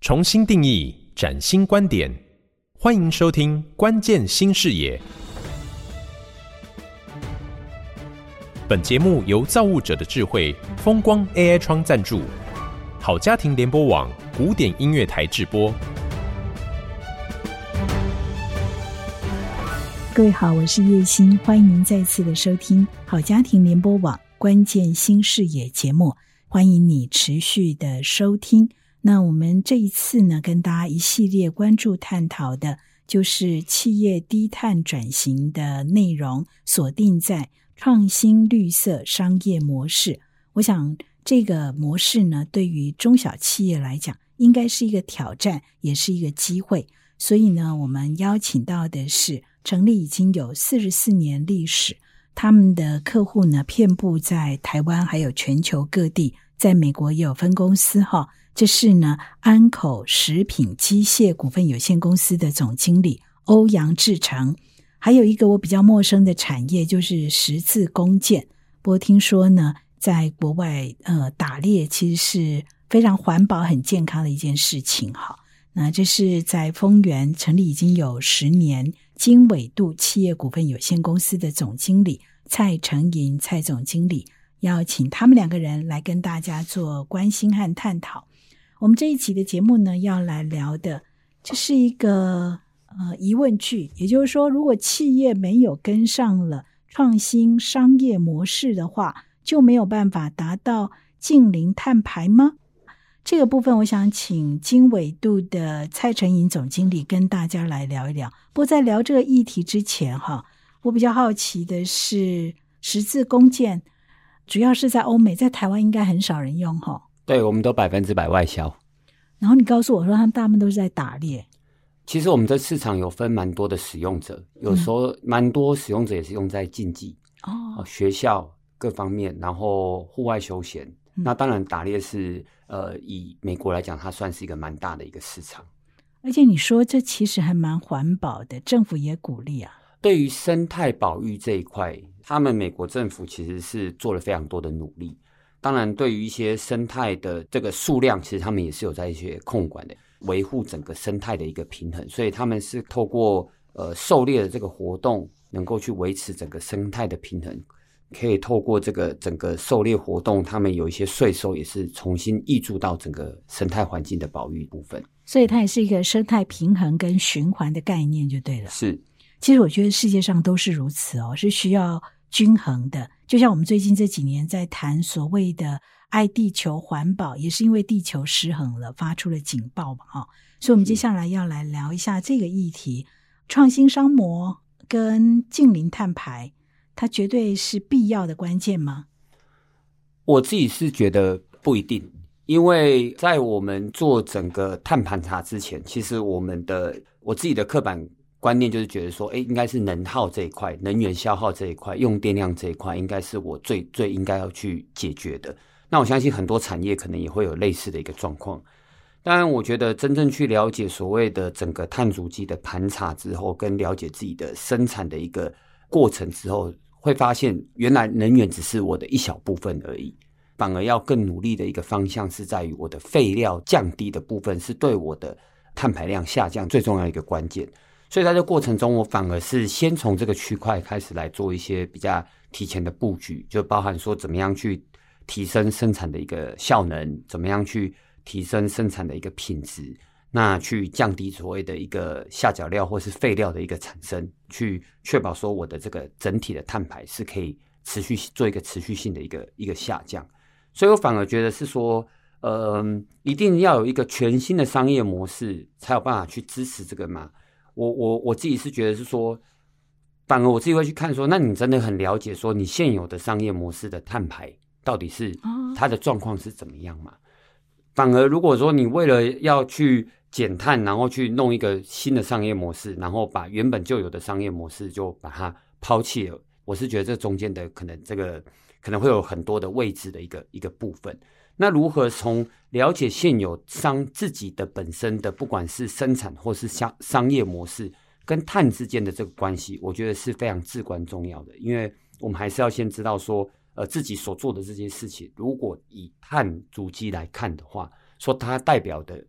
重新定义，崭新观点，欢迎收听《关键新视野》。本节目由造物者的智慧风光 AI 窗赞助，好家庭联播网古典音乐台制播。各位好，我是叶欣，欢迎您再次的收听好家庭联播网关键新视野节目，欢迎你持续的收听。那我们这一次呢，跟大家一系列关注探讨的，就是企业低碳转型的内容，锁定在创新绿色商业模式。我想这个模式呢，对于中小企业来讲，应该是一个挑战，也是一个机会。所以呢，我们邀请到的是成立已经有四十四年历史，他们的客户呢，遍布在台湾还有全球各地，在美国也有分公司哈。这是呢，安口食品机械股份有限公司的总经理欧阳志成，还有一个我比较陌生的产业就是十字弓箭。不过听说呢，在国外呃打猎其实是非常环保、很健康的一件事情。哈，那这是在丰原成立已经有十年，经纬度企业股份有限公司的总经理蔡成寅蔡总经理，邀请他们两个人来跟大家做关心和探讨。我们这一期的节目呢，要来聊的，这是一个呃疑问句，也就是说，如果企业没有跟上了创新商业模式的话，就没有办法达到近零碳排吗？这个部分，我想请经纬度的蔡承寅总经理跟大家来聊一聊。不过在聊这个议题之前，哈，我比较好奇的是，十字弓箭主要是在欧美，在台湾应该很少人用，哈。对，我们都百分之百外销。然后你告诉我说，他们大部分都是在打猎。其实我们的市场有分蛮多的使用者，有时候蛮多使用者也是用在竞技哦，学校各方面，然后户外休闲。嗯、那当然，打猎是呃，以美国来讲，它算是一个蛮大的一个市场。而且你说这其实还蛮环保的，政府也鼓励啊。对于生态保育这一块，他们美国政府其实是做了非常多的努力。当然，对于一些生态的这个数量，其实他们也是有在一些控管的，维护整个生态的一个平衡。所以他们是透过呃狩猎的这个活动，能够去维持整个生态的平衡。可以透过这个整个狩猎活动，他们有一些税收也是重新挹注到整个生态环境的保育部分。所以它也是一个生态平衡跟循环的概念，就对了。是，其实我觉得世界上都是如此哦，是需要均衡的。就像我们最近这几年在谈所谓的爱地球环保，也是因为地球失衡了，发出了警报嘛，哈。所以，我们接下来要来聊一下这个议题：创新商模跟近邻碳排，它绝对是必要的关键吗？我自己是觉得不一定，因为在我们做整个碳盘查之前，其实我们的我自己的刻板。观念就是觉得说，哎，应该是能耗这一块，能源消耗这一块，用电量这一块，应该是我最最应该要去解决的。那我相信很多产业可能也会有类似的一个状况。当然，我觉得真正去了解所谓的整个碳足迹的盘查之后，跟了解自己的生产的一个过程之后，会发现原来能源只是我的一小部分而已，反而要更努力的一个方向是在于我的废料降低的部分，是对我的碳排量下降最重要一个关键。所以在这过程中，我反而是先从这个区块开始来做一些比较提前的布局，就包含说怎么样去提升生产的一个效能，怎么样去提升生产的一个品质，那去降低所谓的一个下脚料或是废料的一个产生，去确保说我的这个整体的碳排是可以持续做一个持续性的一个一个下降。所以我反而觉得是说，嗯，一定要有一个全新的商业模式，才有办法去支持这个嘛。我我我自己是觉得是说，反而我自己会去看说，那你真的很了解说，你现有的商业模式的碳排到底是它的状况是怎么样嘛？反而如果说你为了要去减碳，然后去弄一个新的商业模式，然后把原本就有的商业模式就把它抛弃了，我是觉得这中间的可能这个可能会有很多的未知的一个一个部分。那如何从了解现有商自己的本身的，不管是生产或是商商业模式跟碳之间的这个关系，我觉得是非常至关重要的。因为我们还是要先知道说，呃，自己所做的这些事情，如果以碳足迹来看的话，说它代表的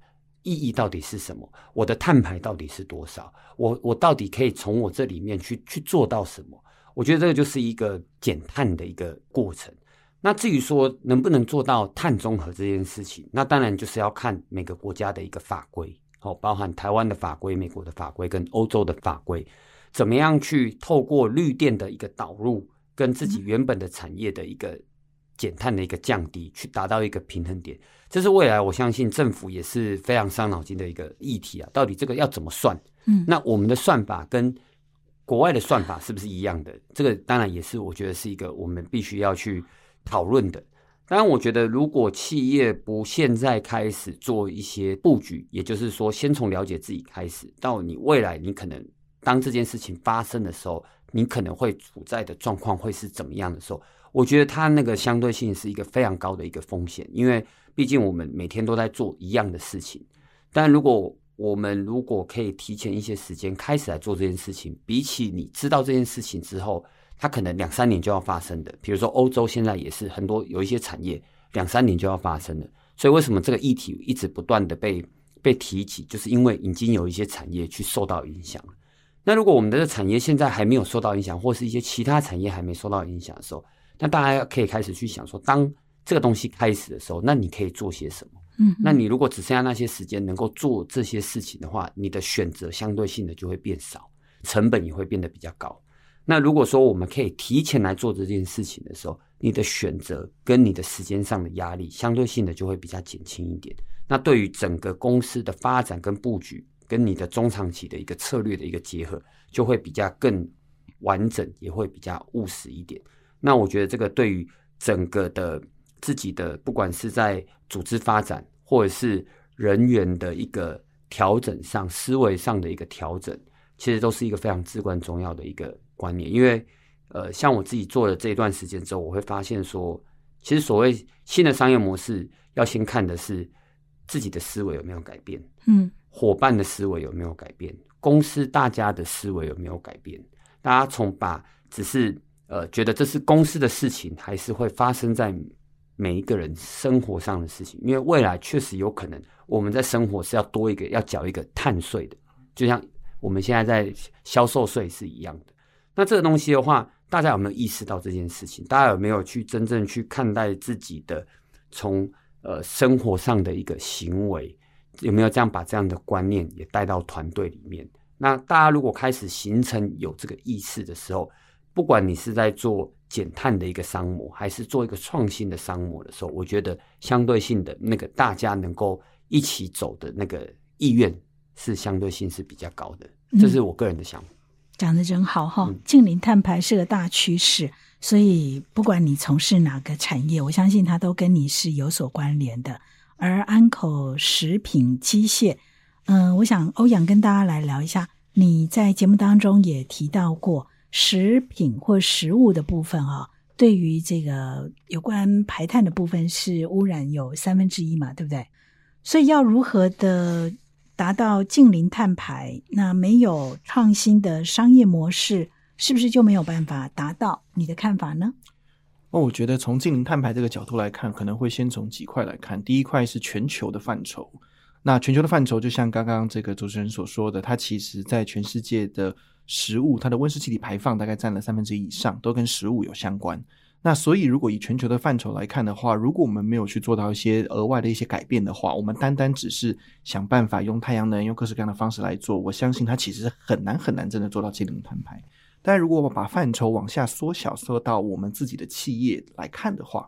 意义到底是什么？我的碳排到底是多少？我我到底可以从我这里面去去做到什么？我觉得这个就是一个减碳的一个过程。那至于说能不能做到碳中和这件事情，那当然就是要看每个国家的一个法规，哦，包含台湾的法规、美国的法规跟欧洲的法规，怎么样去透过绿电的一个导入，跟自己原本的产业的一个减碳的一个降低，去达到一个平衡点。这是未来我相信政府也是非常伤脑筋的一个议题啊！到底这个要怎么算？嗯，那我们的算法跟国外的算法是不是一样的？这个当然也是我觉得是一个我们必须要去讨论的。当然，我觉得如果企业不现在开始做一些布局，也就是说，先从了解自己开始，到你未来你可能当这件事情发生的时候，你可能会处在的状况会是怎么样的时候，我觉得它那个相对性是一个非常高的一个风险，因为。毕竟我们每天都在做一样的事情，但如果我们如果可以提前一些时间开始来做这件事情，比起你知道这件事情之后，它可能两三年就要发生的。比如说欧洲现在也是很多有一些产业两三年就要发生的，所以为什么这个议题一直不断的被被提起，就是因为已经有一些产业去受到影响。那如果我们的这产业现在还没有受到影响，或是一些其他产业还没受到影响的时候，那大家可以开始去想说，当这个东西开始的时候，那你可以做些什么？嗯，那你如果只剩下那些时间能够做这些事情的话，你的选择相对性的就会变少，成本也会变得比较高。那如果说我们可以提前来做这件事情的时候，你的选择跟你的时间上的压力相对性的就会比较减轻一点。那对于整个公司的发展跟布局，跟你的中长期的一个策略的一个结合，就会比较更完整，也会比较务实一点。那我觉得这个对于整个的。自己的不管是在组织发展，或者是人员的一个调整上，思维上的一个调整，其实都是一个非常至关重要的一个观念。因为，呃，像我自己做了这一段时间之后，我会发现说，其实所谓新的商业模式，要先看的是自己的思维有没有改变，嗯，伙伴的思维有没有改变，公司大家的思维有没有改变，大家从把只是呃觉得这是公司的事情，还是会发生在。每一个人生活上的事情，因为未来确实有可能，我们在生活是要多一个要缴一个碳税的，就像我们现在在销售税是一样的。那这个东西的话，大家有没有意识到这件事情？大家有没有去真正去看待自己的从呃生活上的一个行为？有没有这样把这样的观念也带到团队里面？那大家如果开始形成有这个意识的时候，不管你是在做。减碳的一个商模，还是做一个创新的商模的时候，我觉得相对性的那个大家能够一起走的那个意愿是相对性是比较高的，这是我个人的想法。讲得真好哈！近零碳排是个大趋势，所以不管你从事哪个产业，我相信它都跟你是有所关联的。而安口食品机械，嗯、呃，我想欧阳跟大家来聊一下，你在节目当中也提到过。食品或食物的部分啊，对于这个有关排碳的部分是污染有三分之一嘛，对不对？所以要如何的达到近零碳排？那没有创新的商业模式，是不是就没有办法达到？你的看法呢？那我觉得从近零碳排这个角度来看，可能会先从几块来看。第一块是全球的范畴，那全球的范畴就像刚刚这个主持人所说的，它其实在全世界的。食物它的温室气体排放大概占了三分之一以上，都跟食物有相关。那所以，如果以全球的范畴来看的话，如果我们没有去做到一些额外的一些改变的话，我们单单只是想办法用太阳能、用各式各样的方式来做，我相信它其实很难很难真的做到净零碳排。但如果我把范畴往下缩小，缩到我们自己的企业来看的话，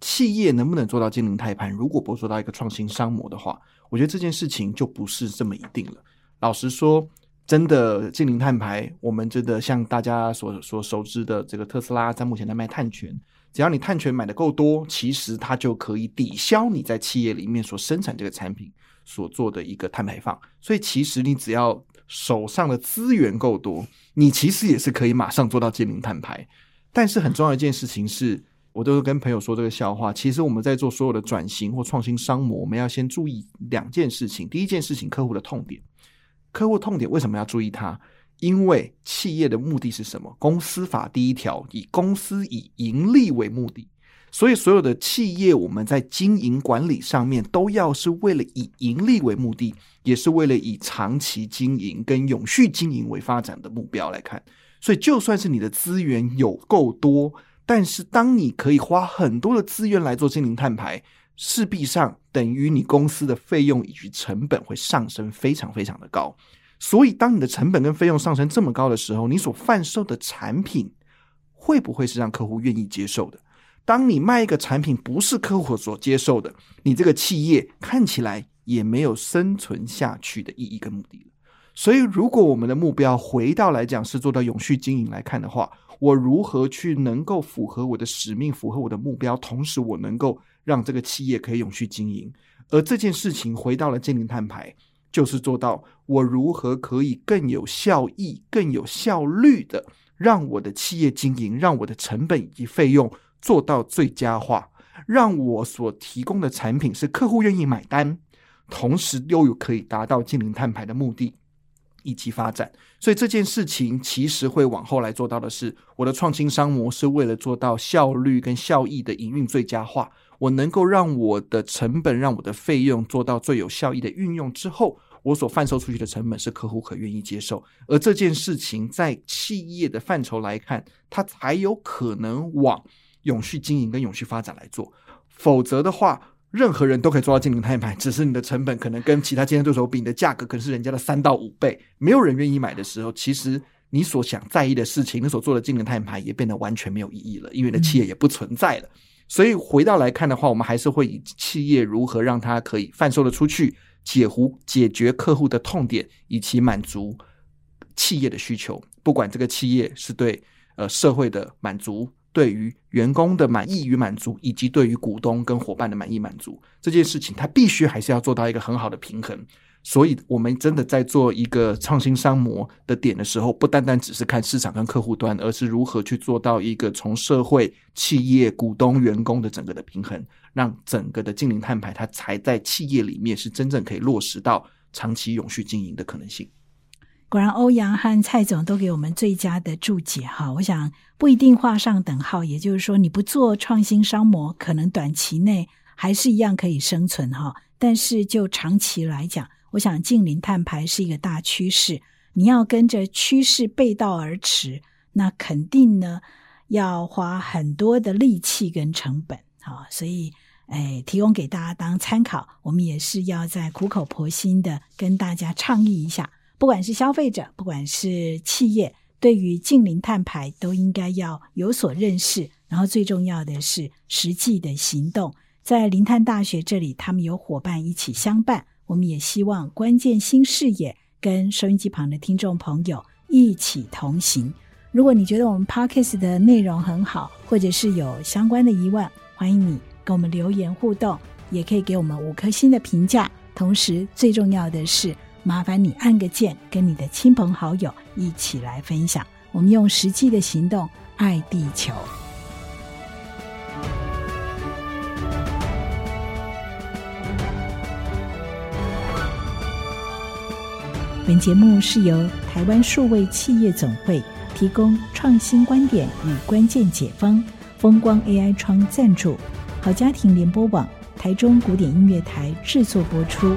企业能不能做到净零碳排？如果不做到一个创新商模的话，我觉得这件事情就不是这么一定了。老实说。真的净零碳排，我们真的像大家所所熟知的这个特斯拉，在目前在卖碳权，只要你碳权买的够多，其实它就可以抵消你在企业里面所生产这个产品所做的一个碳排放。所以其实你只要手上的资源够多，你其实也是可以马上做到净零碳排。但是很重要一件事情是，我都跟朋友说这个笑话，其实我们在做所有的转型或创新商模，我们要先注意两件事情。第一件事情，客户的痛点。客户痛点为什么要注意它？因为企业的目的是什么？公司法第一条，以公司以盈利为目的。所以，所有的企业，我们在经营管理上面，都要是为了以盈利为目的，也是为了以长期经营跟永续经营为发展的目标来看。所以，就算是你的资源有够多，但是当你可以花很多的资源来做经营碳排，势必上等于你公司的费用以及成本会上升非常非常的高。所以，当你的成本跟费用上升这么高的时候，你所贩售的产品会不会是让客户愿意接受的？当你卖一个产品不是客户所接受的，你这个企业看起来也没有生存下去的意义跟目的了。所以，如果我们的目标回到来讲是做到永续经营来看的话，我如何去能够符合我的使命，符合我的目标，同时我能够让这个企业可以永续经营？而这件事情回到了净零碳排，就是做到我如何可以更有效益、更有效率的让我的企业经营，让我的成本以及费用。做到最佳化，让我所提供的产品是客户愿意买单，同时又有可以达到净零碳排的目的以及发展。所以这件事情其实会往后来做到的是，我的创新商模是为了做到效率跟效益的营运最佳化。我能够让我的成本、让我的费用做到最有效益的运用之后，我所贩售出去的成本是客户可愿意接受。而这件事情在企业的范畴来看，它才有可能往。永续经营跟永续发展来做，否则的话，任何人都可以做到净零碳排，只是你的成本可能跟其他竞争对手比，你的价格可能是人家的三到五倍，没有人愿意买的时候，其实你所想在意的事情，你所做的净零碳排也变得完全没有意义了，因为你的企业也不存在了。所以回到来看的话，我们还是会以企业如何让它可以贩售的出去，解湖解决客户的痛点，以及满足企业的需求，不管这个企业是对呃社会的满足。对于员工的满意与满足，以及对于股东跟伙伴的满意满足这件事情，它必须还是要做到一个很好的平衡。所以，我们真的在做一个创新商模的点的时候，不单单只是看市场跟客户端，而是如何去做到一个从社会、企业、股东、员工的整个的平衡，让整个的净零碳排它才在企业里面是真正可以落实到长期永续经营的可能性。果然，欧阳和蔡总都给我们最佳的注解哈。我想不一定画上等号，也就是说，你不做创新商模，可能短期内还是一样可以生存哈。但是就长期来讲，我想净零碳排是一个大趋势，你要跟着趋势背道而驰，那肯定呢要花很多的力气跟成本哈。所以，哎，提供给大家当参考，我们也是要在苦口婆心的跟大家倡议一下。不管是消费者，不管是企业，对于净零碳排都应该要有所认识。然后最重要的是实际的行动。在零碳大学这里，他们有伙伴一起相伴。我们也希望关键新视野跟收音机旁的听众朋友一起同行。如果你觉得我们 Podcast 的内容很好，或者是有相关的疑问，欢迎你跟我们留言互动，也可以给我们五颗星的评价。同时，最重要的是。麻烦你按个键，跟你的亲朋好友一起来分享。我们用实际的行动爱地球。本节目是由台湾数位企业总会提供创新观点与关键解方，风光 AI 窗赞助，好家庭联播网台中古典音乐台制作播出。